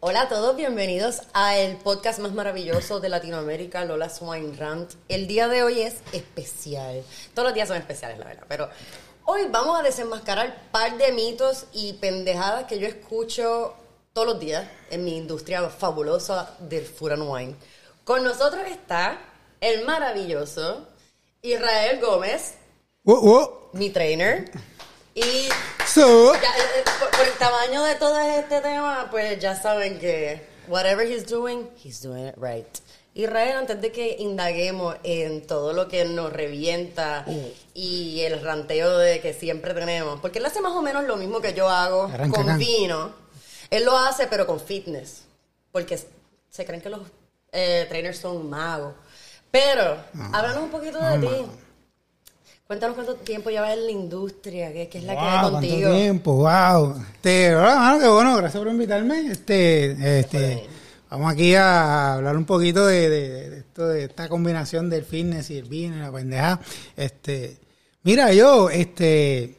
Hola a todos, bienvenidos a el podcast más maravilloso de Latinoamérica, Lola Swine Rant. El día de hoy es especial. Todos los días son especiales, la verdad, pero hoy vamos a desenmascarar un par de mitos y pendejadas que yo escucho todos los días en mi industria fabulosa del food and wine. Con nosotros está el maravilloso Israel Gómez, mi trainer. Y So, ya, eh, eh, por, por el tamaño de todo este tema, pues ya saben que whatever he's doing, he's doing it right. Israel, antes de que indaguemos en todo lo que nos revienta y el ranteo de que siempre tenemos, porque él hace más o menos lo mismo que yo hago Arranca, con vino. Él lo hace, pero con fitness, porque se creen que los eh, trainers son magos. Pero, háblanos un poquito de ti. Cuéntanos cuánto tiempo llevas en la industria, qué es la que hay wow, cuánto contigo. tiempo, wow. Este, hola, mano, qué bueno, gracias por invitarme. Este, este, vamos aquí a hablar un poquito de, de- de esto, de esta combinación del fitness y el vino y la pendeja. Este, mira, yo, este,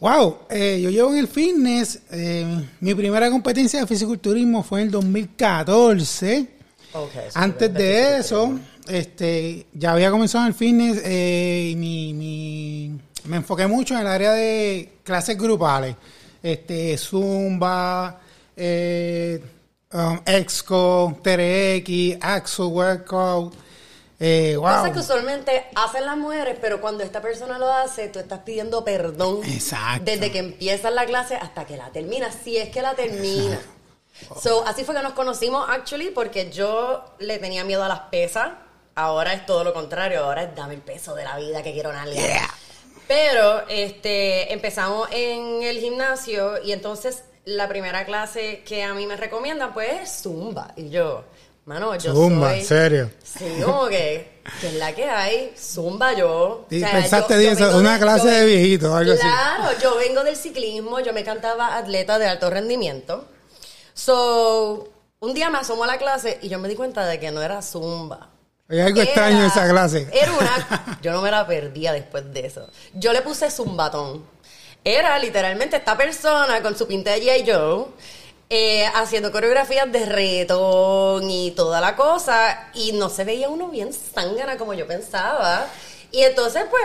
wow, eh, yo llevo en el fitness, eh, mi primera competencia de fisiculturismo fue en el 2014. Ok, eso Antes es de eso, este, ya había comenzado en el fitness eh, y mi, mi- me enfoqué mucho en el área de clases grupales. Este, Zumba, eh, um, Exco, TRX, Axel Workout. Eh, wow. Cosas que usualmente hacen las mujeres, pero cuando esta persona lo hace, tú estás pidiendo perdón. Exacto. Desde que empiezas la clase hasta que la terminas, si es que la termina. So, así fue que nos conocimos, actually, porque yo le tenía miedo a las pesas. Ahora es todo lo contrario, ahora es dame el peso de la vida que quiero nalgar. Yeah. Pero este, empezamos en el gimnasio y entonces la primera clase que a mí me recomiendan pues es Zumba. Y yo, mano, yo Zumba, soy... en serio. Sí, como que, que es la que hay, zumba yo. Sí, pensaste bien, vengo una clase yo de viejito, algo así. Claro, yo vengo del ciclismo, yo me cantaba atleta de alto rendimiento. So, un día me asomo a la clase y yo me di cuenta de que no era zumba. Hay algo extraño en esa clase. Era una. Yo no me la perdía después de eso. Yo le puse zumbatón. Era literalmente esta persona con su pinta de G.I. Joe. eh, haciendo coreografías de reggaetón y toda la cosa. Y no se veía uno bien zángana como yo pensaba. Y entonces, pues,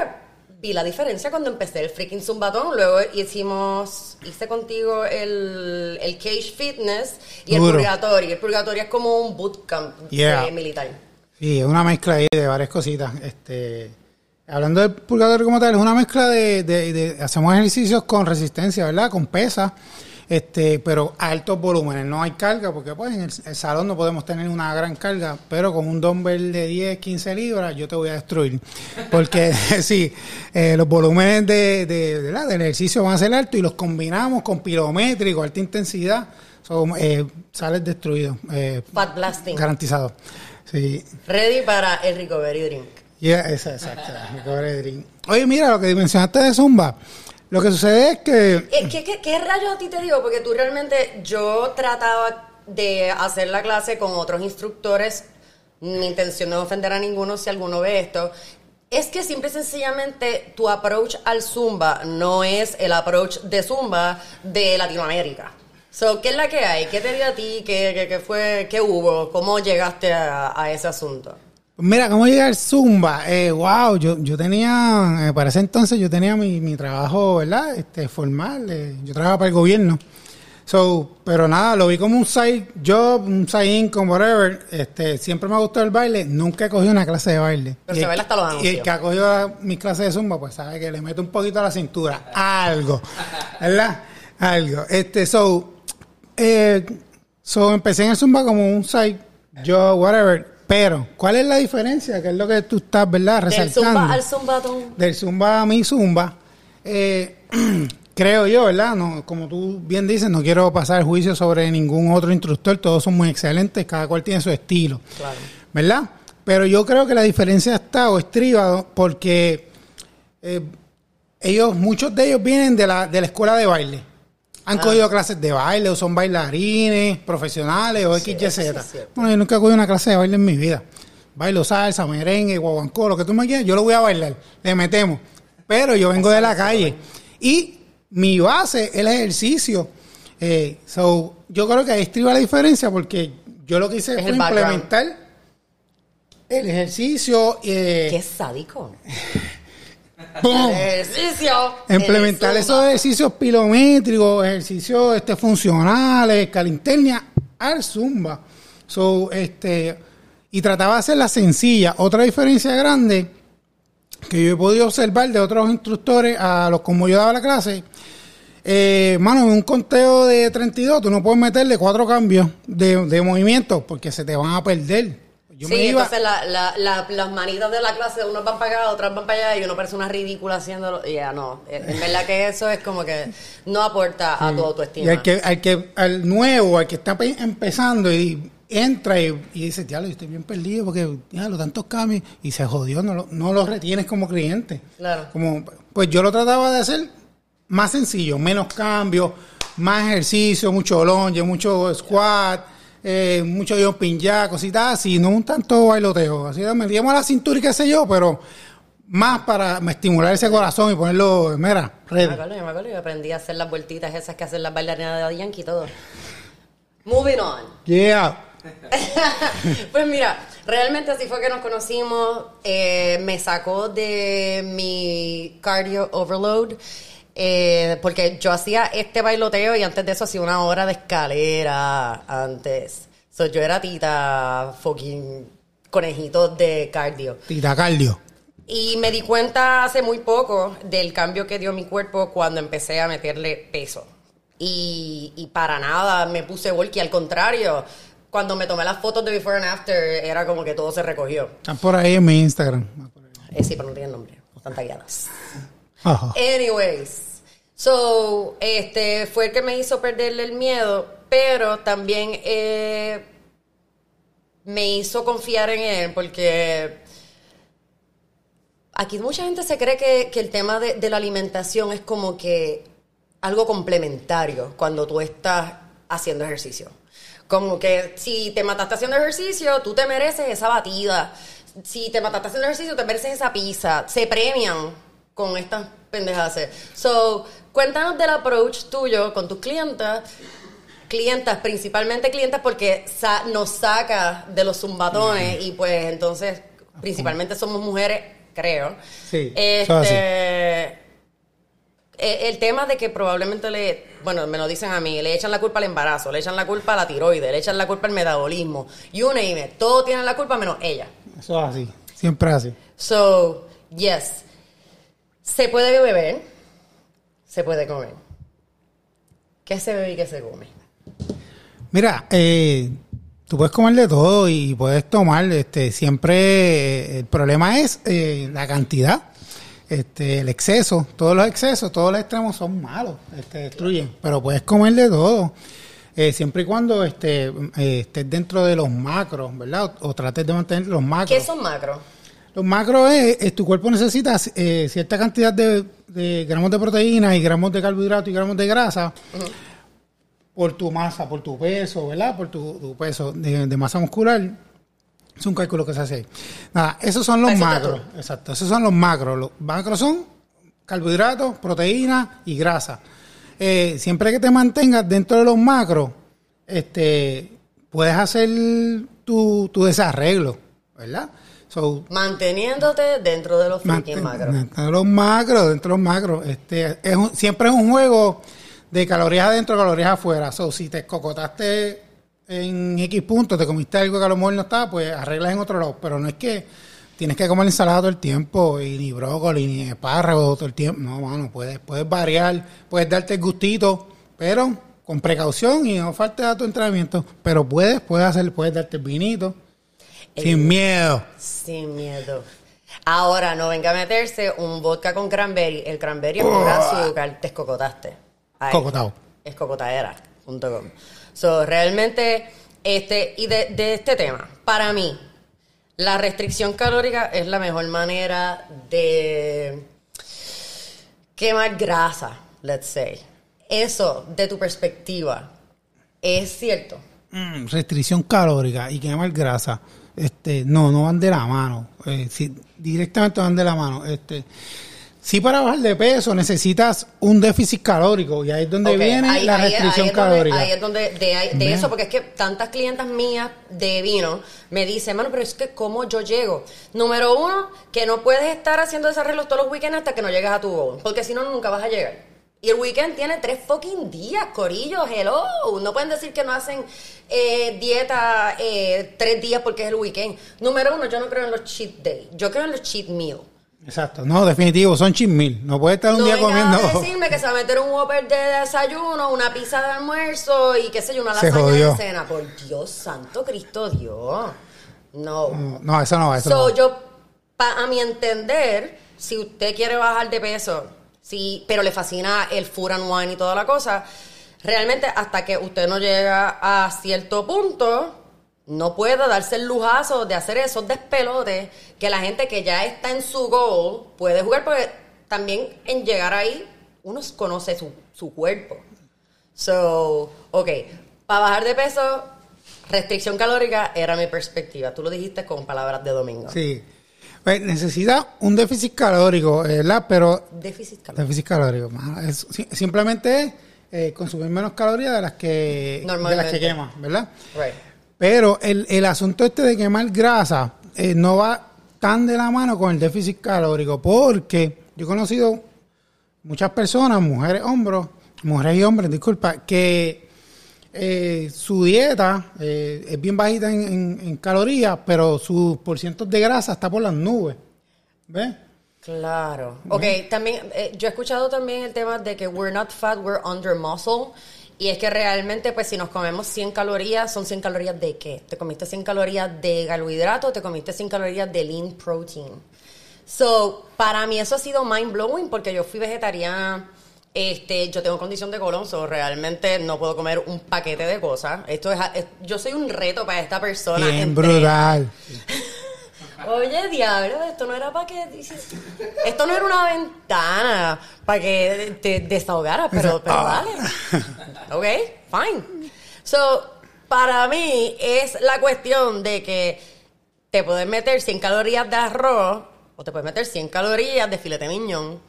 vi la diferencia cuando empecé el freaking zumbatón. Luego hicimos, hice contigo el, el Cage Fitness y el. Purgatorio. El Purgatorio es como un bootcamp Yeah. eh, militar. Sí, es una mezcla ahí de varias cositas. Este, hablando del purgatorio como tal, es una mezcla de, de- de- hacemos ejercicios con resistencia, ¿verdad? Con pesas, este, pero a altos volúmenes. No hay carga porque pues en el, el salón no podemos tener una gran carga, pero con un dumbbell de 10, 15 libras yo te voy a destruir. Porque sí, eh, los volúmenes de, de- ¿verdad? del ejercicio van a ser altos y los combinamos con pirométrico, alta intensidad, son, eh, sales destruido. eh, Fat blasting. garantizado. Sí. Ready para el recovery drink. Yeah, esa, exacto. recovery drink. Oye, mira, lo que mencionaste de Zumba. Lo que sucede es que. ¿Qué, qué, qué rayos a ti te digo? Porque tú realmente, yo trataba de hacer la clase con otros instructores. Mi intención no es ofender a ninguno si alguno ve esto. Es que simple y sencillamente tu approach al Zumba no es el approach de Zumba de Latinoamérica. So, ¿Qué es la que hay? ¿Qué te dio a ti? ¿Qué, qué, qué fue? ¿Qué hubo? ¿Cómo llegaste a, a ese asunto? Mira, ¿cómo llega el Zumba? Eh, wow, yo, yo tenía, eh, para ese entonces yo tenía mi, mi trabajo, ¿verdad? Este, formal. eh, yo trabajaba para el gobierno. So, pero nada, lo vi como un side job, un side income, whatever. Este, siempre me gustó el baile. Nunca he cogido una clase de baile. Pero Y se baila hasta los Y el anuncios. que ha cogido mi clase de Zumba, pues sabe que le meto un poquito a la cintura. Algo. ¿Verdad? Algo. Este, so, eh, so empecé en el Zumba como un side job, whatever. Pero, ¿cuál es la diferencia? Que es lo que tú estás, ¿verdad? Del Resaltando Zumba al Zumbatón. del Zumba a mi Zumba, eh, creo yo, ¿verdad? No, como tú bien dices, no quiero pasar juicio sobre ningún otro instructor, todos son muy excelentes, cada cual tiene su estilo, Claro. ¿verdad? Pero yo creo que la diferencia está o estriba porque eh, ellos, muchos de ellos vienen de la, de la escuela de baile. Han Ah. cogido clases de baile o son bailarines profesionales o Sí, XYZ. sí bueno, yo nunca he cogido una clase de baile en mi vida. Bailo salsa, merengue, guaguancó, lo que tú me quieras, yo lo voy a bailar. Le metemos. Pero yo vengo de la calle. Y mi base es el ejercicio. Eh, so, yo creo que ahí estriba la diferencia porque yo lo que hice Es fue el implementar el ejercicio. eh, Qué sádico. ¡pum! Ejercicio. implementar esos ejercicios pilométricos, ejercicios este, funcionales, calistenia al zumba. So, este, y trataba de hacerla sencilla. Otra diferencia grande que yo he podido observar de otros instructores a los como yo daba la clase, eh, mano, en un conteo de 32 tú no puedes meterle cuatro cambios de, de movimiento porque se te van a perder. Yo sí, me iba, entonces la, la, la- las manitas de la clase, unos van para acá, otras van para allá y uno parece una ridícula haciéndolo. Y ya no, en verdad que eso es como que no aporta a tu y autoestima. al que, al que, al nuevo, al que está pe- empezando y entra y, y dice, ya, yo estoy bien perdido porque ya, los tantos cambios y se jodió, no lo, no lo retienes como cliente. Claro. Como, pues yo lo trataba de hacer más sencillo, menos cambios, más ejercicio, mucho longe, mucho squat, eh, mucho jumping jack, cositas así, no un tanto bailoteo. Así me metíamos a la cintura y qué sé yo, pero más para estimular ese corazón y ponerlo, mira, Me ready. acuerdo, yo me acuerdo, yo aprendí a hacer las vueltitas esas que hacen las bailarinas de Daddy Yankee y todo. Moving on. Yeah. Pues mira, realmente así fue que nos conocimos. Eh, me sacó de mi cardio overload. Eh, porque yo hacía este bailoteo y antes de eso hacía una hora de escalera antes. So, yo era tita fucking conejito de cardio. Tita cardio. Y me di cuenta hace muy poco del cambio que dio mi cuerpo cuando empecé a meterle peso. Y, y para nada me puse bulky, al contrario. Cuando me tomé las fotos de before and after, era como que todo se recogió. Están por ahí en mi Instagram. Eh, sí, pero no tienen nombre, no están talladas. Ajá. Anyways, so, este fue el que me hizo perderle el miedo, pero también eh, me hizo confiar en él porque aquí mucha gente se cree que, que el tema de, de la alimentación es como que algo complementario cuando tú estás haciendo ejercicio. Como que si te mataste haciendo ejercicio, tú te mereces esa batida. Si te mataste haciendo ejercicio, te mereces esa pizza. Se premian con estas pendejas. So, cuéntanos del approach tuyo con tus clientas. Clientas, principalmente clientas, porque sa- nos saca de los zumbatones y pues entonces, principalmente somos mujeres, creo. Sí. Este, eh, el tema de que probablemente le, bueno, me lo dicen a mí, le echan la culpa al embarazo, le echan la culpa a la tiroides, le echan la culpa al metabolismo, you name it, todos tienen la culpa menos ella. Eso es así. Siempre así. So, yes, se puede beber, se puede comer. ¿Qué se bebe y qué se come? Mira, eh, tú puedes comer de todo y puedes tomar, este, siempre eh, el problema es eh, la cantidad, este, el exceso, todos los excesos, todos los extremos son malos, este, destruyen, pero puedes comer de todo, eh, siempre y cuando este, estés dentro de los macros, ¿verdad? O, o trates de mantener los macros. ¿Qué son macros? Los macros es, es tu cuerpo necesita eh, cierta cantidad de, de gramos de proteína y gramos de carbohidratos y gramos de grasa por tu masa, por tu peso, ¿verdad? Por tu, tu peso de, de masa muscular. Es un cálculo que se hace ahí. Nada, esos son los macros. Exacto, esos son los macros. Los macros son carbohidratos, proteína y grasa. Eh, siempre que te mantengas dentro de los macros, este, puedes hacer tu, tu desarreglo, ¿verdad? So, Manteniéndote dentro de los freaking macros. Dentro de los macros, dentro de los macros. Este, es un- siempre es un juego de calorías adentro, calorías afuera. So, si te cocotaste en X punto, te comiste algo que a lo mejor no está, pues arreglas en otro lado. Pero no es que tienes que comer ensalada todo el tiempo, y ni brócoli, ni espárrago todo el tiempo. No, mano, puedes, puedes variar, puedes darte el gustito, pero con precaución y no falte a tu entrenamiento. Pero puedes, puedes hacer, puedes darte el vinito. Sin miedo. Sin miedo. Ahora, no venga a meterse un vodka con cranberry. El cranberry es pura azúcar. Te escocotaste. Ahí. Cocotado. Escocotadera.com. So, realmente, este, y de, de este tema, para mí, la restricción calórica es la mejor manera de quemar grasa, let's say. Eso, de tu perspectiva, es cierto. Mm, restricción calórica y quemar grasa, este, no, no van de la mano. Eh, si- directamente van de la mano. Este, Sí, para bajar de peso necesitas un déficit calórico y ahí es donde viene ahí- la ahí- restricción ahí es donde- calórica. ahí es donde, de, eso, porque es que tantas clientas mías de vino me dicen, mano, pero es que cómo yo llego. Número uno, que no puedes estar haciendo ese arreglo todos los weekends hasta que no llegues a tu goal, porque si no, nunca vas a llegar. Y el weekend tiene tres fucking días, corillos, hello. No pueden decir que no hacen eh, dieta eh, tres días porque es el weekend. Número uno, yo no creo en los cheat days, yo creo en los cheat meal. Exacto, no, definitivo, son cheat meal. No puedes estar un No día comiendo. a decirme que se va a meter un Whopper de desayuno, una pizza de almuerzo y qué sé yo, una Se lasaña jodió. de cena. Por Dios santo Cristo Dios. No. No, no, eso no va, eso So, no yo, pa- a mi entender, si usted quiere bajar de peso, sí, pero le fascina el food and wine y toda la cosa, realmente hasta que usted no llega a cierto punto, no puede darse el lujazo de hacer esos despelotes que la gente que ya está en su goal puede jugar, porque también en llegar ahí uno conoce su, su cuerpo. So, ok, para bajar de peso, restricción calórica era mi perspectiva. Tú lo dijiste con palabras de domingo. Sí. Necesita un déficit calórico, ¿verdad? Pero Déficit calórico. déficit calórico, es- si- simplemente es eh, consumir menos calorías de las que de las que quema, ¿verdad? Right. Pero el, el asunto este de quemar grasa eh, no va tan de la mano con el déficit calórico, porque yo he conocido muchas personas, mujeres, hombres, mujeres y hombres, disculpa, que eh, su dieta eh, es bien bajita en, en- en calorías, pero sus porcientos de grasa está por las nubes. ¿Ves? Claro. Ok, también, eh, yo he escuchado también el tema de que we're not fat, we're under muscle. Y es que realmente, pues, si nos comemos 100 calorías, ¿son 100 calorías de qué? ¿Te comiste 100 calorías de carbohidrato? ¿Te comiste 100 calorías de lean protein? So, para mí eso ha sido mind blowing porque yo fui vegetariana. Este, yo tengo condición de colon, so realmente no puedo comer un paquete de cosas. Esto es, es- yo soy un reto para esta persona. Bien brutal. Oye, diablo, esto no era para que. Esto no era una ventana para que te desahogaras, pero, pero Ah. dale. Ok, fine. So, para mí es la cuestión de que te puedes meter 100 calorías de arroz o te puedes meter 100 calorías de filete miñón.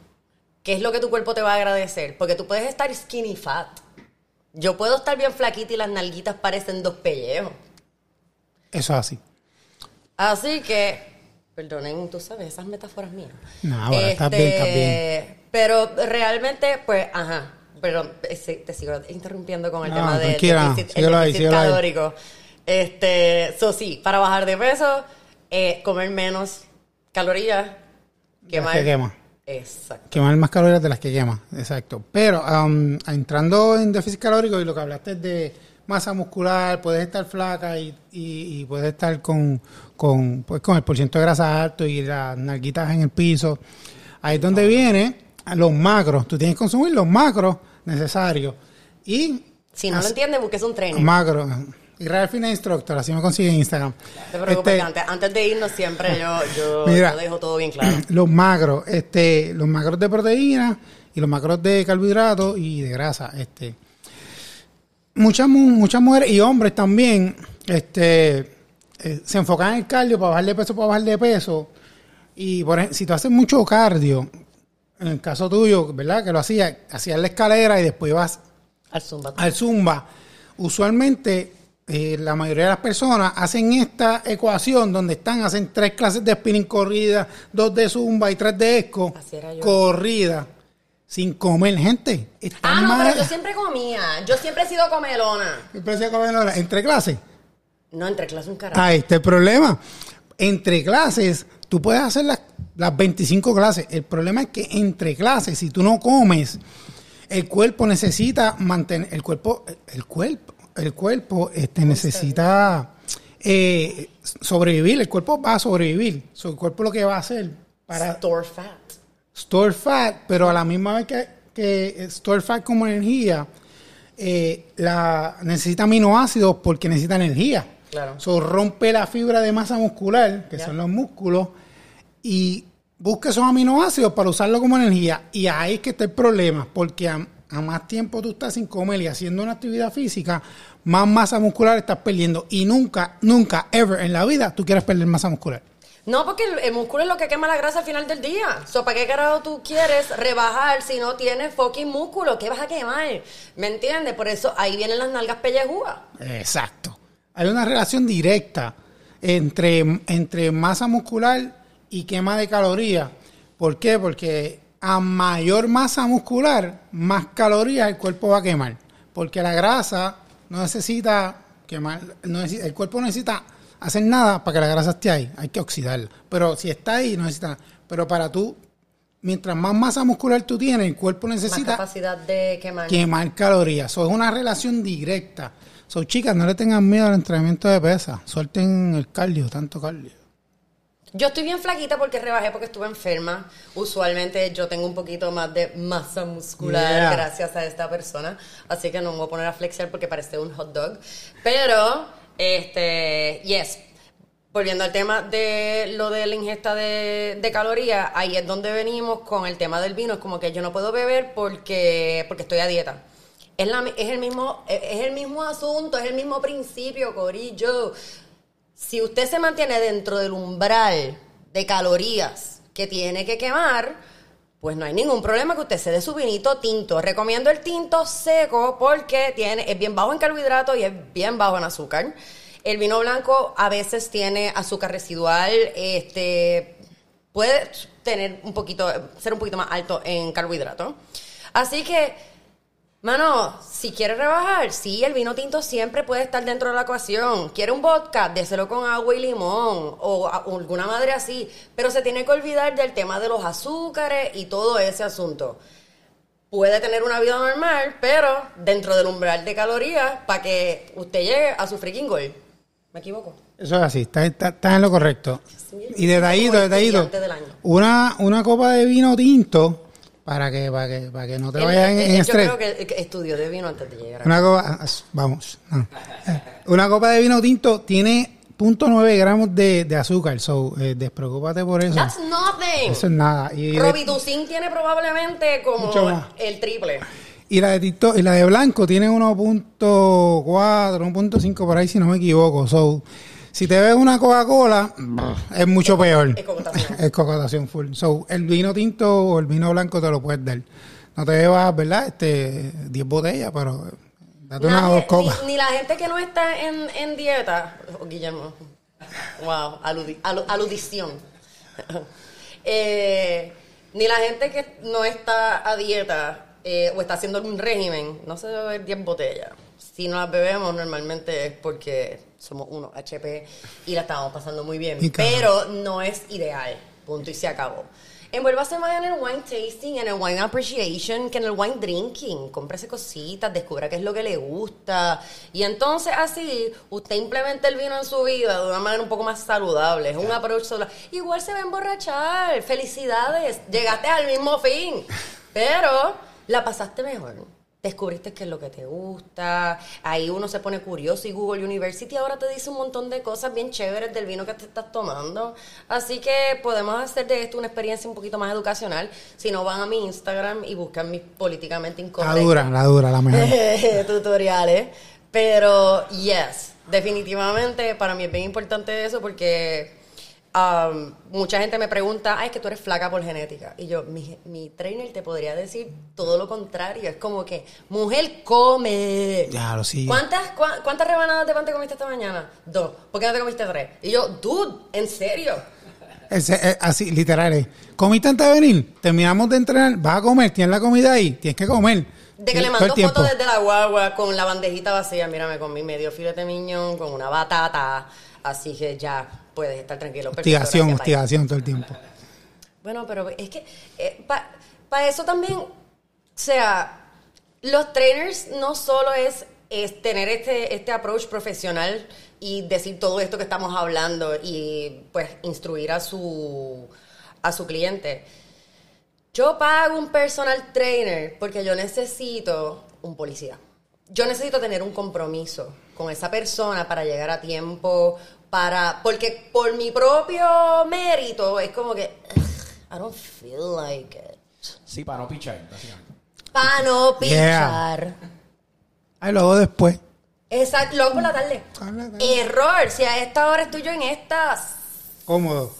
¿Qué es lo que tu cuerpo te va a agradecer? Porque tú puedes estar skinny fat. Yo puedo estar bien flaquita y las nalguitas parecen dos pellejos. Eso es así. Así que, perdonen, tú sabes, esas metáforas mías. No, bueno, estás bien, estás Este, Pero realmente, pues, ajá. Pero te sigo interrumpiendo con el No, tema del déficit, el déficit ahí. calórico. Este, eso sí, para bajar de peso, eh, comer menos calorías, quemar. que quema. Exacto. Quemar más calorías de las que quema, exacto. Pero um, entrando en déficit calórico y lo que hablaste de masa muscular, puedes estar flaca y, y, y puedes estar con, con, pues, con el porciento de grasa alto y las nalguitas en el piso. Ahí es donde viene los macros. Tú tienes que consumir los macros necesarios. Y Si no lo entiendes, busques un training. macros. Israel Fina Instructor, así me consigue en Instagram. No te preocupes, Este, antes, antes de irnos siempre yo, yo, Mira. yo dejo todo bien claro. los macros, este, los macros de proteína y los macros de carbohidratos y de grasa, este. Muchas, mu- muchas mujeres y hombres también, este, eh, se enfocan en el cardio para bajar de peso, para bajar de peso. Y por ejemplo, si tú haces mucho cardio, en el caso tuyo, ¿verdad? Que lo hacías, hacías la escalera y después vas Al zumba. al zumba, usualmente eh, la mayoría de las personas hacen esta ecuación donde están, hacen tres clases de spinning corrida, dos de zumba y tres de esco, corrida, sin comer gente. Está Ah, no, mal- pero yo siempre comía. Yo siempre he sido comelona. Siempre hacía comer ahora, entre clases. No, entre clases un carajo. Ahí está el problema. Entre clases, tú puedes hacer las, las 25 clases. El problema es que entre clases, si tú no comes, el cuerpo necesita mantener, el cuerpo, el cuerpo, el cuerpo este, necesita eh, sobrevivir. El cuerpo va a sobrevivir. So, el cuerpo lo que va a hacer para Store fat. store fat, pero a la misma vez que, que store fat como energía, eh, la, necesita aminoácidos porque necesita energía. Claro. So, rompe la fibra de masa muscular, que son los músculos, y busca esos aminoácidos para usarlo como energía. Y ahí es que está el problema, porque a, más tiempo tú estás sin comer y haciendo una actividad física, más masa muscular estás perdiendo. Y nunca, nunca, ever en la vida tú quieres perder masa muscular. No, porque el, el músculo es lo que quema la grasa al final del día. So, ¿Para qué carajo tú quieres rebajar si no tienes fucking músculo? ¿Qué vas a quemar? ¿Me entiendes? Por eso ahí vienen las nalgas pellejúas. Exacto. Hay una relación directa entre, entre masa muscular y quema de calorías. ¿Por qué? Porque a mayor masa muscular, más calorías el cuerpo va a quemar. Porque la grasa no necesita quemar, no necesita- el cuerpo no necesita hacer nada para que la grasa esté ahí, hay que oxidarla. Pero si está ahí, no necesita. Pero para tú, mientras más masa muscular tú tienes, el cuerpo Más necesita capacidad de quemar. quemar calorías. Eso es una relación directa. So, chicas, no le tengan miedo al entrenamiento de pesa. Suelten el cardio, tanto cardio. Yo estoy bien flaquita porque rebajé porque estuve enferma. Usualmente yo tengo un poquito más de masa muscular Yeah. gracias a esta persona. Así que no me voy a poner a flexear porque parece un hot dog. Pero, este, yes. Volviendo al tema de lo de la ingesta de, de calorías, ahí es donde venimos con el tema del vino. Es como que yo no puedo beber porque, porque estoy a dieta. Es, la, es, el mismo, es es el mismo asunto, es el mismo principio, Corillo. Si usted se mantiene dentro del umbral de calorías que tiene que quemar, pues no hay ningún problema que usted se dé su vinito tinto. Recomiendo el tinto seco porque tiene, es bien bajo en carbohidratos y es bien bajo en azúcar. El vino blanco a veces tiene azúcar residual, este puede tener un poquito, ser un poquito más alto en carbohidratos. Así que Mano, si quieres rebajar, sí, el vino tinto siempre puede estar dentro de la ecuación. Quiere un vodka, déselo con agua y limón o, a- o alguna madre así. Pero se tiene que olvidar del tema de los azúcares y todo ese asunto. Puede tener una vida normal, pero dentro del umbral de calorías para que usted llegue a su freaking goal. ¿Me equivoco? Eso es así, está, está- está en lo correcto. Y detallito, detallito. Una, una copa de vino tinto para que, para que, para que no te vayas en, él- en yo estrés. creo que, estudió de vino antes de llegar. Una copa, ah, vamos. no. Eh, Una copa de vino tinto tiene 0.9 gramos de, de azúcar, so eh, despreocúpate por eso. That's nothing. Eso es nada. Y, de- Robitussin tiene probablemente como el triple. y la de tinto, y la de blanco tiene 1.4, 1.5 por ahí si no me equivoco. So, si te ves una Coca-Cola, es mucho peor. Es cocotación. Es cocotación full. So, el vino tinto o el vino blanco te lo puedes dar. No te bebas, ¿verdad? Este, 10 botellas, pero date unas dos copas. Ni, ni la gente que no está en, en dieta, oh, Guillermo, wow, aludi- alu- aludición. Eh, ni la gente que no está a dieta eh, o está haciendo algún régimen, no se debe beber 10 botellas. Si no las bebemos normalmente es porque somos uno HP y la estamos pasando muy bien. Pero no es ideal, punto y se acabó. Envuélvase más en el wine tasting, en el wine appreciation, que en el wine drinking. Cómprese cositas, descubra qué es lo que le gusta. Y entonces así usted implementa el vino en su vida de una manera un poco más saludable. Es un approach saludable. Igual se va a emborrachar. Felicidades. Llegaste al mismo fin. Pero la pasaste mejor. Descubriste qué es lo que te gusta. Ahí uno se pone curioso y Google University ahora te dice un montón de cosas bien chéveres del vino que te estás tomando. Así que podemos hacer de esto una experiencia un poquito más educacional. Si no van a mi Instagram y buscan mis políticamente La incorrectos dura, la dura, la mejor. tutoriales. Pero, yes, definitivamente para mí es bien importante eso porque um, mucha gente me pregunta, ay, es que tú eres flaca por genética. Y yo, mi, mi trainer te podría decir todo lo contrario. Es como que, mujer, come. Lo sí. ¿Cuántas, cua- ¿Cuántas rebanadas de pan te comiste esta mañana? Dos. ¿Por qué no te comiste tres? Y yo, dude, ¿en serio? Eh, así, literal. es, ¿Comiste antes de venir? Terminamos de entrenar, vas a comer, tienes la comida ahí, tienes que comer. De que le tiempo. fotos desde la guagua con la bandejita vacía. Mírame, con mi medio filete miñón, con una batata. Así que ya puedes estar tranquilo. Hostigación, hostigación todo el tiempo. Bueno, pero es que para eso también, o sea, los trainers no solo es, es tener este, este approach profesional y decir todo esto que estamos hablando y pues instruir a su, a su cliente. Yo pago un personal trainer porque yo necesito un policía. Yo necesito tener un compromiso con esa persona para llegar a tiempo, para porque por mi propio mérito es como que I don't feel like it. Sí, para no pichar, básicamente. Para no pichar. Ahí lo hago después. Exacto, luego por la tarde. Por la tarde. Error, si a esta hora estoy yo en estas Cómodo.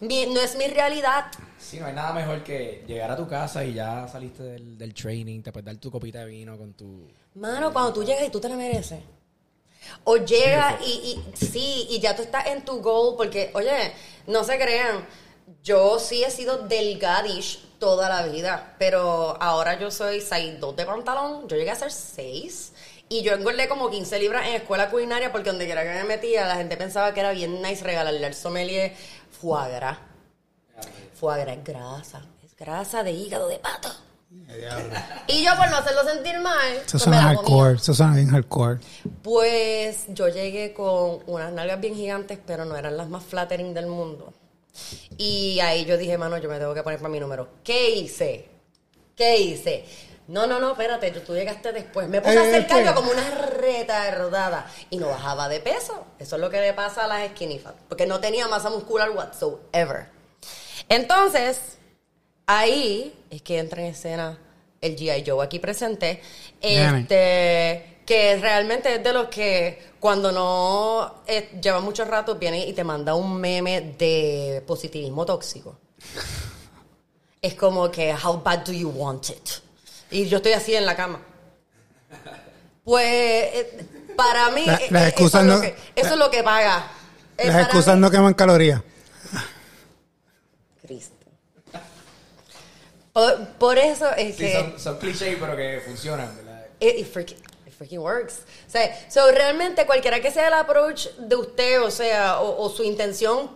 Mi- no es mi realidad. Sí, no hay nada mejor que llegar a tu casa y ya saliste del, del training, te puedes dar tu copita de vino con tu... Mano, cuando tú llegas y tú te la mereces. O llegas y, y sí, y ya tú estás en tu goal, porque, oye, no se crean, yo sí he sido delgadish toda la vida, pero ahora yo soy 6'2 de pantalón, yo llegué a ser 6 y yo engordé como 15 libras en escuela culinaria porque donde quiera que me metía la gente pensaba que era bien nice regalarle al sommelier foie gras. Foie gras es grasa, es grasa de hígado de pato. Y yo por no hacerlo sentir mal, Eso pues suena hardcore, eso suena bien hardcore. Pues yo llegué con unas nalgas bien gigantes, pero no eran las más flattering del mundo. Y ahí yo dije, mano, yo me tengo que poner para mi número. ¿Qué hice? ¿Qué hice? No, no, no, espérate, tú llegaste después. Me puse Eh, a hacer cardio como una retardada y no bajaba de peso. Eso es lo que le pasa a las skinny fat, porque no tenía masa muscular whatsoever. Entonces, ahí es que entra en escena el G.I. Joe aquí presente. Este, que realmente es de los que cuando no eh, lleva mucho rato viene y te manda un meme de positivismo tóxico. Es como que, how bad do you want it? Y yo estoy así en la cama. Pues, eh, para mí, La- eh, las excusas eso, es no- lo que, eso es lo que paga. Las excusas mí- no queman calorías. Cristo. Por, por eso es Sí, que... son, son clichés, pero que funcionan, ¿verdad? It, it freaking, it freaking works. O sea, so realmente cualquiera que sea el approach de usted, o sea, o, o su intención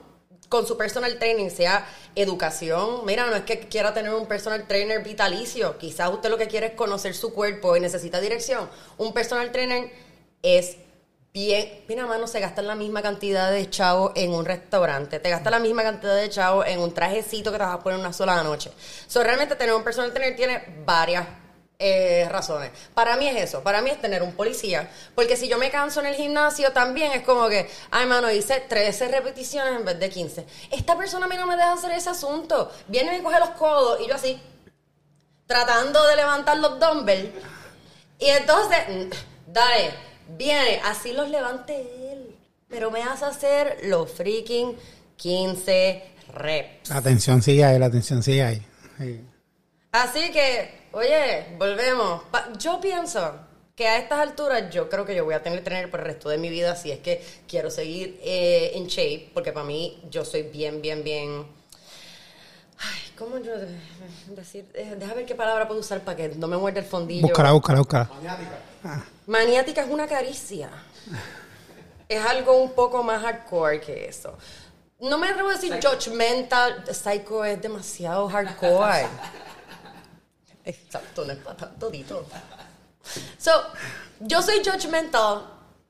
con su personal training, sea educación. Mira, no es que quiera tener un personal trainer vitalicio. Quizás usted lo que quiere es conocer su cuerpo y necesita dirección. Un personal trainer es bien. Mira, mano, se gasta la misma cantidad de chavo en un restaurante. Te gasta la misma cantidad de chavo en un trajecito que te vas a poner una sola noche. So, realmente tener un personal trainer tiene varias eh, razones. Para mí es eso, para mí es tener un policía, porque si yo me canso en el gimnasio también es como que, ay mano, hice 13 repeticiones en vez de 15. Esta persona a mí no me deja hacer ese asunto. Viene y me coge los codos y yo así, tratando de levantar los dumbbells. Y entonces, dale, viene, así los levante él. Pero me hace hacer los freaking 15 reps. La tensión sigue ahí, la tensión sigue ahí. Sí. Así que, oye, volvemos. Yo pienso que a estas alturas yo creo que yo voy a tener que tener por el resto de mi vida si es que quiero seguir eh, en shape, porque para mí yo soy bien, bien, bien... Ay, ¿cómo yo de- decir? eh, Deja ver qué palabra puedo usar para que no me muerde el fondillo. Búscala, búscala, búscala. Maniática es una caricia. Es algo un poco más hardcore que eso. No me atrevo a decir judgmental. Psycho es demasiado hardcore. Exacto, no es para tanto dito. So, yo soy judgmental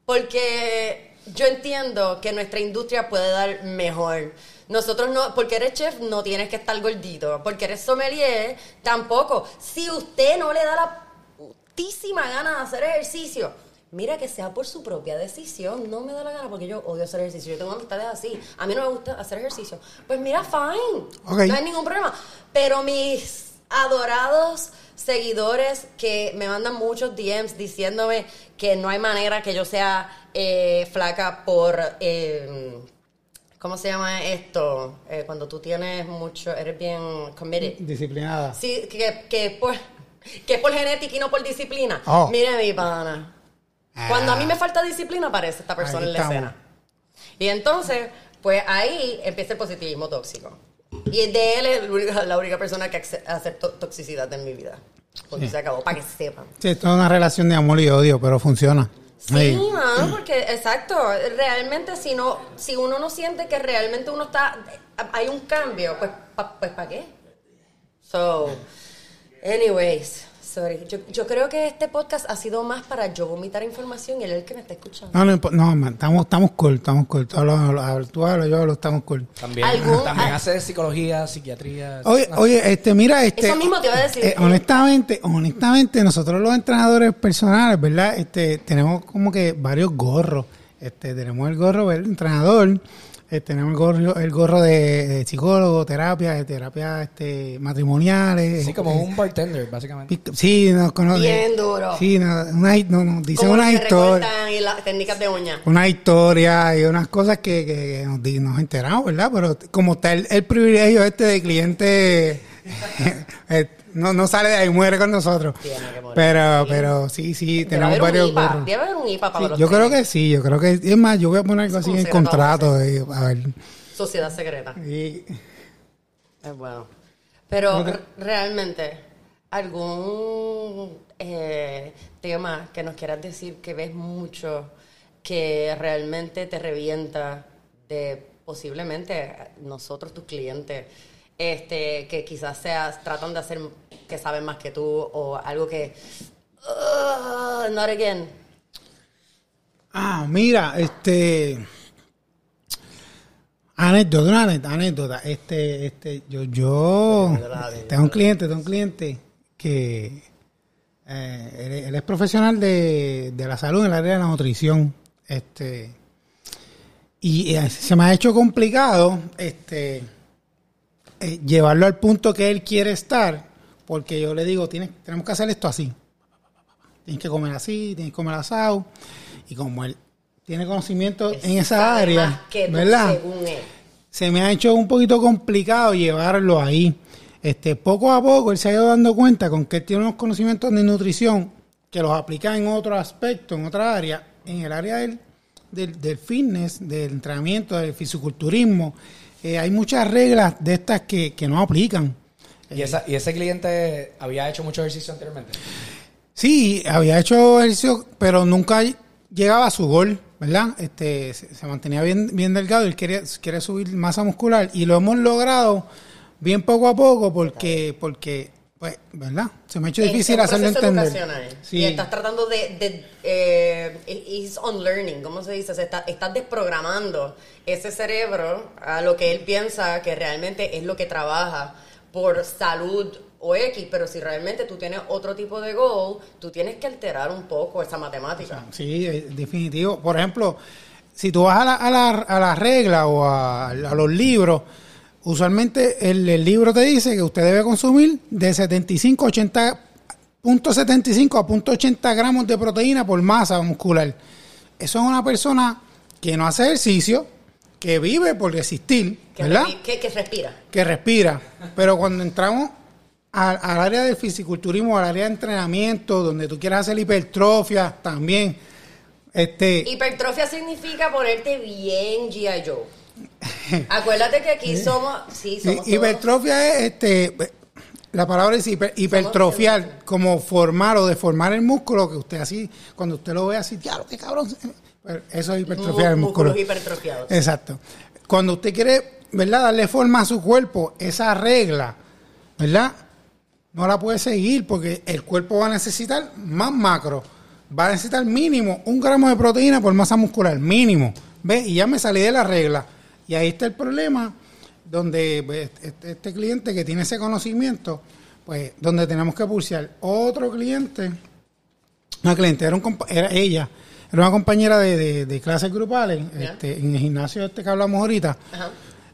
porque yo entiendo que nuestra industria puede dar mejor. Nosotros no, porque eres chef no tienes que estar gordito, porque eres sommelier tampoco. Si usted no le da la putísima gana de hacer ejercicio, mira que sea por su propia decisión, no me da la gana porque yo odio hacer ejercicio. Yo tengo amistades así, a mí no me gusta hacer ejercicio. Pues mira, fine, no hay ningún problema. Pero mis adorados seguidores que me mandan muchos DMs diciéndome que no hay manera que yo sea eh, flaca por... eh, ¿Cómo se llama esto? Eh, cuando tú tienes mucho, eres bien committed. Disciplinada. Sí, que, que, es por, que es por genética y no por disciplina. Oh. Mire mi pana. Cuando a mí me falta disciplina, aparece esta persona en la escena. Y entonces, pues ahí empieza el positivismo tóxico. Y de él es la única, la única persona que ace- aceptó toxicidad en mi vida. Sí. se acabó, para que sepan. Sí, esto es una relación de amor y odio, pero funciona. Sí, mano, porque exacto, realmente si no, si uno no siente que realmente uno está, hay un cambio, pues, pa- pues ¿para qué? So, anyways, sorry, yo, yo creo que este podcast ha sido más para yo vomitar información y él es el que me está escuchando. No, no, no, man, estamos, estamos cool, estamos cool. Tú hablas, hablas- tú hablas, yo hablo, estamos cool. También, ¿Algún- también ah. hace psicología, psiquiatría. Oye, no, oye, este, mira, este. Eso mismo te iba a decir. eh, honestamente, honestamente, nosotros los entrenadores personales, ¿verdad? Este, tenemos como que varios gorros. Este, tenemos el gorro del entrenador, Eh, tenemos el gorro, el gorro de, de psicólogo, terapia, de terapia este, matrimoniales. Sí, como eh, un bartender, básicamente. Sí, nos conocen. Bien duro. Sí, no, una, no, no, Como una que historia. y las técnicas de uña. Una historia y unas cosas que, que- que nos, nos enteramos, ¿verdad? Pero como está el, el privilegio este de cliente, eh, no, no sale de ahí, muere con nosotros. Tiene que morir. Pero, pero sí, sí, tenemos varios IPA. gorros. Debe haber un IPA para Sí, los yo creo que sí, yo creo que es más, yo voy a poner algo así en el contrato. a ver. Sociedad secreta. Y- Es bueno. Pero realmente, ¿algún eh, tema que nos quieras decir que ves mucho que realmente te revienta de posiblemente nosotros, tus clientes, este, que quizás seas, tratan de hacer que saben más que tú o algo que... "Ugh, not again. Ah, mira, este. Anécdota, una anécdota. Este, este, yo, yo tengo un cliente, tengo un cliente que eh, él, él es profesional de, de la salud en el área de la nutrición. Este, y eh, se me ha hecho complicado este, eh, llevarlo al punto que él quiere estar, porque yo le digo, tienes, tenemos que hacer esto así. Tienes que comer así, tienes que comer asado. Y como él tiene conocimiento en esa área, que ¿verdad? según él. Se me ha hecho un poquito complicado llevarlo ahí. Este, poco a poco él se ha ido dando cuenta con que él tiene unos conocimientos de nutrición que los aplica en otro aspecto, en otra área, en el área del, del, del fitness, del entrenamiento, del fisiculturismo. Eh, hay muchas reglas de estas que, que no aplican. ¿Y, esa, ¿Y ese cliente había hecho mucho ejercicio anteriormente? Sí, había hecho ejercicio, pero nunca llegaba a su gol, ¿verdad? Este, se, mantenía bien, bien delgado y quería, quiere subir masa muscular y lo hemos logrado bien poco a poco porque, porque pues, ¿verdad? Se me ha hecho difícil hacerlo entender. Sí. Y estás tratando de, de eh, is unlearning, ¿cómo se dice? Se está, estás desprogramando ese cerebro a lo que él piensa que realmente es lo que trabaja por salud o X, pero si realmente tú tienes otro tipo de goal, tú tienes que alterar un poco esa matemática. Sí, es definitivo. Por ejemplo, si tú vas a la, a la, a la regla o a, a los libros, usualmente el, el libro te dice que usted debe consumir de 75 a 80 punto 75 a punto 80 gramos de proteína por masa muscular. Eso es una persona que no hace ejercicio, que vive por resistir, Que, ¿verdad? que, que respira. que respira. Pero cuando entramos al, al área del fisiculturismo, al área de entrenamiento, donde tú quieras hacer hipertrofia también, este, Hipertrofia significa ponerte bien G.I. Joe. Acuérdate que aquí somos... Sí, somos hi- hipertrofia es, este, la palabra es hiper- hipertrofiar, como formar o deformar el músculo, que usted así, cuando usted lo ve así, diablo, qué cabrón. Eso es hipertrofiar el músculo. hipertrofiados. Exacto. Cuando usted quiere, ¿verdad?, darle forma a su cuerpo, esa regla, ¿verdad? No la puede seguir porque el cuerpo va a necesitar más macro. Va a necesitar mínimo un gramo de proteína por masa muscular, mínimo. ¿Ves? Y ya me salí de la regla. Y ahí está el problema, donde pues, este, este cliente que tiene ese conocimiento, pues, donde tenemos que pulsear. Otro cliente, una cliente, era, un, era ella, era una compañera de, de- de clases grupales, este, en el gimnasio este que hablamos ahorita. Ajá.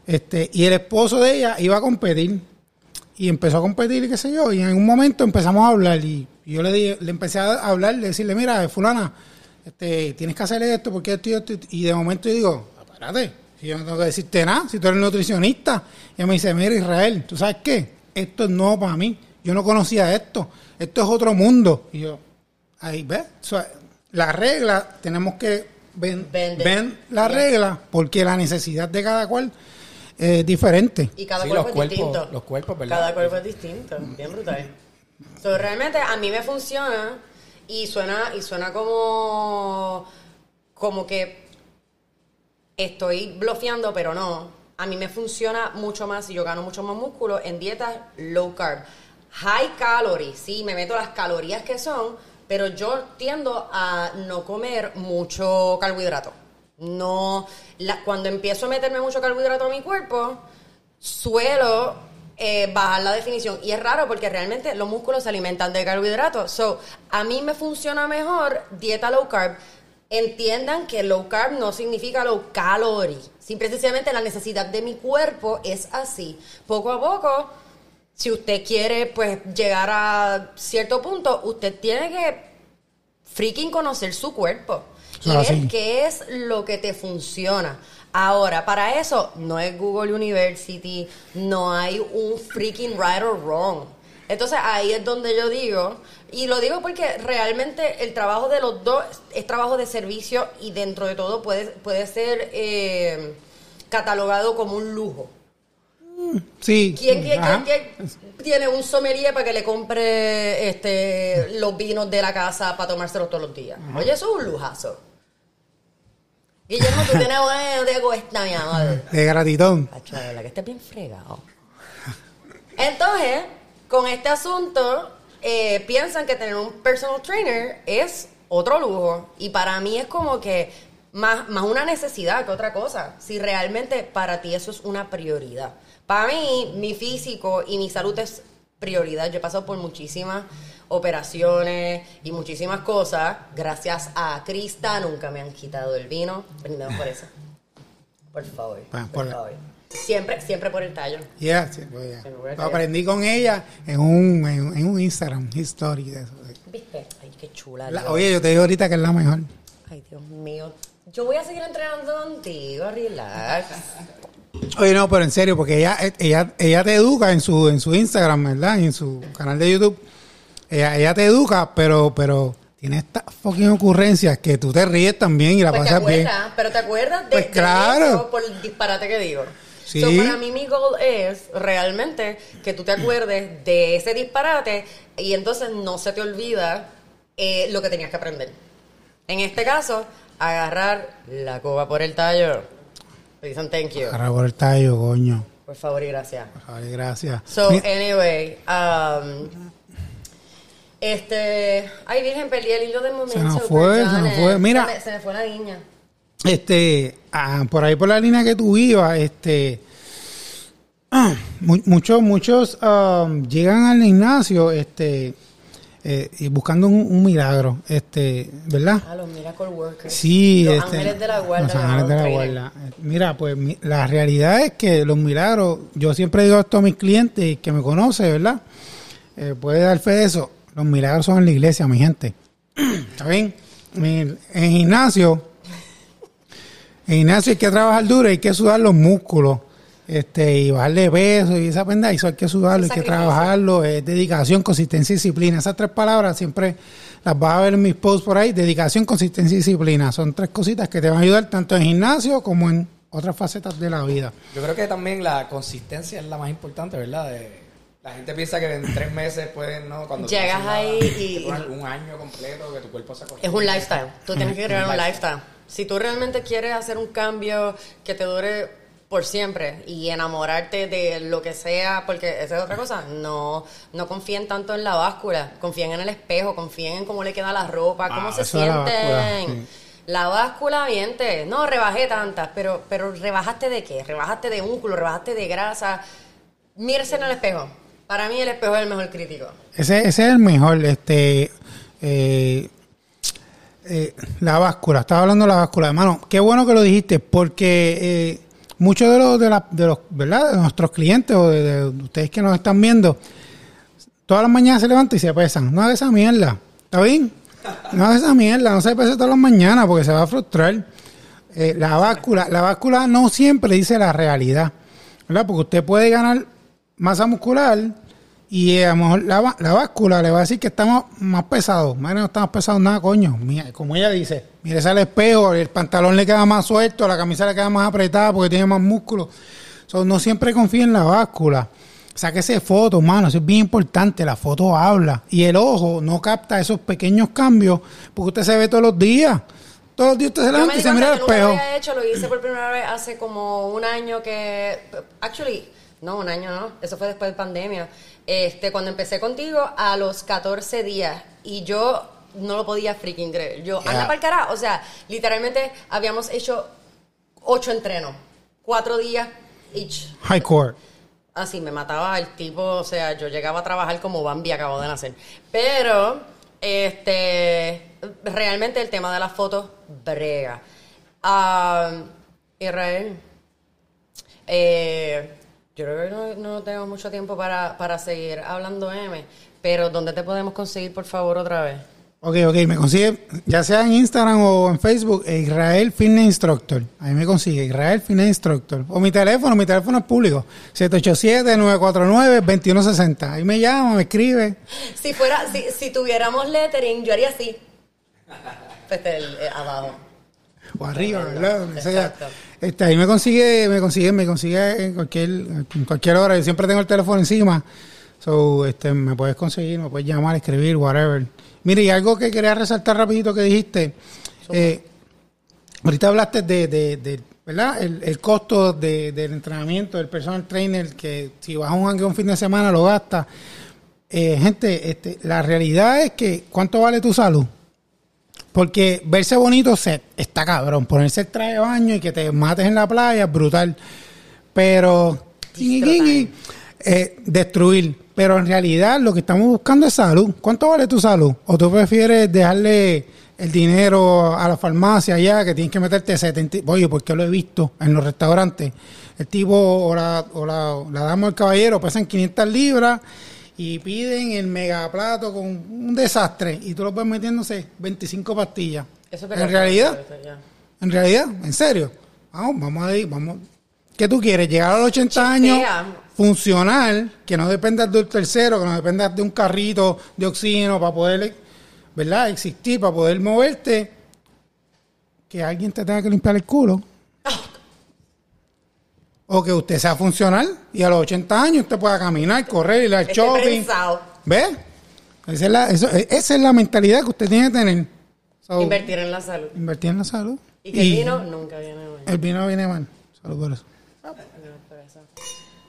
Este, y el esposo de ella iba a competir y empezó a competir y qué sé yo, y en un momento empezamos a hablar y, y yo le di- le empecé a hablar, le decirle, mira, fulana, este, tienes que hacer esto porque esto y esto, y de momento yo digo, espérate, yo no tengo que decirte nada, si tú eres nutricionista, y ella me dice, mira Israel, ¿tú sabes qué? Esto es nuevo para mí, yo no conocía esto, esto es otro mundo, y yo, ahí ves, O sea, la regla, tenemos que ven, ven la Yes. regla, porque la necesidad de cada cual es diferente. Y cada Sí, cuerpo los es cuerpos- distinto. los cuerpos, ¿verdad? Cada cuerpo es distinto. Bien brutal. So, realmente a mí me funciona y suena, y suena como, como que estoy bloqueando, pero no. A mí me funciona mucho más y yo gano mucho más músculo en dietas low carb. High calorie, sí, me meto las calorías que son, pero yo tiendo a no comer mucho carbohidrato. No, cuando empiezo a meterme mucho carbohidrato a mi cuerpo, suelo eh, bajar la definición. Y es raro porque realmente los músculos se alimentan de carbohidratos. So, a mí me funciona mejor dieta low carb. Entiendan que low carb no significa low calorie. Simple y sencillamente la necesidad de mi cuerpo es así. Poco a poco, si usted quiere pues llegar a cierto punto, usted tiene que freaking conocer su cuerpo y Ah, ver sí. qué es lo que te funciona. Ahora, para eso no es Google University, no hay un freaking right or wrong. Entonces ahí es donde yo digo, y lo digo porque realmente el trabajo de los dos es trabajo de servicio y dentro de todo puede, puede ser eh, catalogado como un lujo. Sí. ¿Quién, tiene un sommelier para que le compre este, los vinos de la casa para tomárselos todos los días? Oye, eso es un lujazo. Guillermo, tú tienes una te cuesta, mi amor. De gratitón. Pacho, de verdad que estés bien fregado. Entonces, con este asunto, eh, piensan que tener un personal trainer es otro lujo. Y para mí es como que más, más una necesidad que otra cosa. Si realmente para ti eso es una prioridad. Para mí, mi físico y mi salud es prioridad. Yo he pasado por muchísimas operaciones y muchísimas cosas. Gracias a Crista nunca me han quitado el vino. Brindemos por eso. Por favor. Por favor. Siempre, siempre por el tallo. Yeah, sí, pues, Lo aprendí con ella en un, en, en un Instagram history de eso. ¿Viste? Ay, qué chula. La- oye, yo te digo ahorita que es la mejor. Ay, Dios mío. Yo voy a seguir entrenando contigo, relax. Oye, no, pero en serio, porque ella, ella, ella te educa en su, en su Instagram, ¿verdad? Y en su canal de YouTube. Ella, ella te educa, pero, pero tiene estas fucking ocurrencias que tú te ríes también y la Pues te pasas bien. acuerdas, pero te acuerdas de, Pues de claro. eso por el disparate que digo. Sí. So, para mí mi goal es realmente que tú te acuerdes de ese disparate y entonces no se te olvida eh, lo que tenías que aprender. En este caso, agarrar la coba por el tallo. Te dicen thank you. Agarra por el tallo, coño. Por favor y gracias. Ay, gracias. So, Mi- anyway, um, este, ay virgen, perdí el hilo del momento. nos fue, se nos fue. Mira. Se me, se me fue la niña. Este, ah, por ahí por la línea que tú ibas, este, ah, mu- muchos, muchos ah, llegan al gimnasio, este, eh, y buscando un, un milagro, este, ¿verdad? Ah, los Miracle Workers. Sí, Los este, ángeles de la guarda. Los ángeles de la guarda. Mira, pues mi- la realidad es que los milagros, yo siempre digo esto a mis clientes que me conocen, ¿verdad? Eh, puede dar fe de eso. Los milagros son en la iglesia, mi gente. ¿Está bien? En en gimnasio, en gimnasio hay que trabajar duro, hay que sudar los músculos, este, y bajarle peso y esa pendeja, eso hay que sudarlo, hay que trabajarlo, es dedicación, consistencia y disciplina. Esas tres palabras siempre las vas a ver en mis posts por ahí, dedicación, consistencia y disciplina. Son tres cositas que te van a ayudar tanto en gimnasio como en otras facetas de la vida. Yo creo que también la consistencia es la más importante, ¿verdad? De- la gente piensa que en tres meses pueden, ¿no? Cuando Llegas nada, ahí y- un año completo que tu cuerpo se. Es un lifestyle. Tú tienes que crear un Un lifestyle. Si tú realmente quieres hacer un cambio que te dure por siempre y enamorarte de lo que sea, porque esa es otra cosa, no, no confíen tanto en la báscula, confíen en el espejo, confíen en cómo le queda la ropa, cómo Ah, se la báscula, sienten. sí. La báscula, miente. No, rebajé tantas, pero, pero ¿rebajaste de qué? ¿Rebajaste de músculo? ¿Rebajaste de grasa? Mírese en el espejo. Para mí el espejo es el mejor crítico. Ese, ese es el mejor, este, eh, eh, la báscula, estaba hablando de la báscula, hermano, qué bueno que lo dijiste, porque eh, muchos de los, de, la- de los, ¿verdad? De nuestros clientes o de, de ustedes que nos están viendo, todas las mañanas se levantan y se pesan, no hagas esa mierda, ¿está bien? No hagas esa mierda, no se pese todas las mañanas porque se va a frustrar. Eh, la báscula, la báscula no siempre dice la realidad, ¿verdad? Porque usted puede ganar masa muscular y a lo mejor la, la báscula le va a decir que estamos más pesados. Mira, no estamos pesados nada, coño. Mira, como ella dice, mire, sale el espejo, el pantalón le queda más suelto, la camisa le queda más apretada porque tiene más músculo. So, no siempre confíe en la báscula. Sáquese fotos, mano, eso es bien importante. La foto habla. Y el ojo no capta esos pequeños cambios porque usted se ve todos los días. Todos los días usted se levanta y se mira al lo espejo. había hecho, lo hice por primera vez hace como un año que... Actually, no, un año no, eso fue después de pandemia. Este, cuando empecé contigo a los 14 días y yo no lo podía freaking creer. Yo, Yeah. anda para el carajo. O sea, literalmente habíamos hecho ocho entrenos, cuatro días each. High court. Así me mataba el tipo, o sea, yo llegaba a trabajar como Bambi, acabo de nacer. Pero Este, realmente el tema de las fotos brega. Ah, Israel, eh, yo creo que no, no tengo mucho tiempo para, para seguir hablando M, pero ¿dónde te podemos conseguir, por favor, otra vez? Ok, ok, me consigue, ya sea en Instagram o en Facebook, eh, Israel Fitness Instructor. Ahí me consigue, Israel Fitness Instructor. O mi teléfono, mi teléfono es público, 787-949-2160. Ahí me llama, me escribe. Si fuera, si, si tuviéramos lettering, yo haría así. Este, el, eh, abajo. O arriba, ¿verdad? Donde sea. Este, ahí me consigue, me consigue, me consigue en cualquier, en cualquier hora. Yo siempre tengo el teléfono encima. So, este, me puedes conseguir, me puedes llamar, escribir, whatever. Mire, y algo que quería resaltar rapidito que dijiste. Eh, ahorita hablaste de, de, de- ¿verdad? El, el costo de- del entrenamiento del personal trainer, que si vas a un hangue un fin de semana lo gastas. Eh, gente, este, la realidad es que, ¿cuánto vale tu salud? Porque verse bonito se, está cabrón. Ponerse el traje de baño y que te mates en la playa es brutal. Pero. Eh, destruir. Pero en realidad lo que estamos buscando es salud. ¿Cuánto vale tu salud? ¿O tú prefieres dejarle el dinero a la farmacia allá que tienes que meterte 70? Oye, porque lo he visto en los restaurantes. El tipo o la, o la, la dama o el caballero pesan 500 libras y piden el megaplato con un desastre y tú lo vas metiéndose 25 pastillas. Eso es en realidad, en realidad, en serio. Vamos, vamos a ir, vamos. ¿Qué tú quieres? Llegar a los 80 años funcional, que no dependas de un tercero, que no dependas de un carrito de oxígeno para poder, ¿verdad? Existir, para poder moverte. Que alguien te tenga que limpiar el culo. O que usted sea funcional y a los 80 años usted pueda caminar, correr, ir al Esté shopping. ¿Ves? Esa es, la, eso- esa es la mentalidad que usted tiene que tener. So, Invertir en la salud. invertir en la salud. Y que el vino nunca viene mal. el vino viene mal. Salud por eso.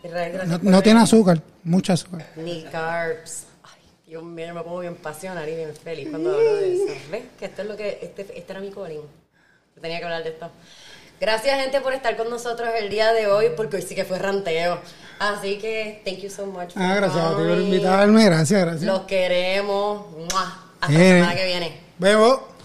Israel, gracias No, tiene azúcar, mucha azúcar. Ni carbs. Ay, Dios mío, me pongo bien pasional y bien feliz cuando hablo de eso. ¿Ves? Que esto es lo que. Este, este era mi. Yo tenía que hablar de esto. Gracias, gente, por estar con nosotros el día de hoy, porque hoy sí que fue ranteo. Así que, thank you so much. for Ah, gracias a ti por invitarme. Gracias, gracias. Los queremos. Hasta la semana que viene. Bebo.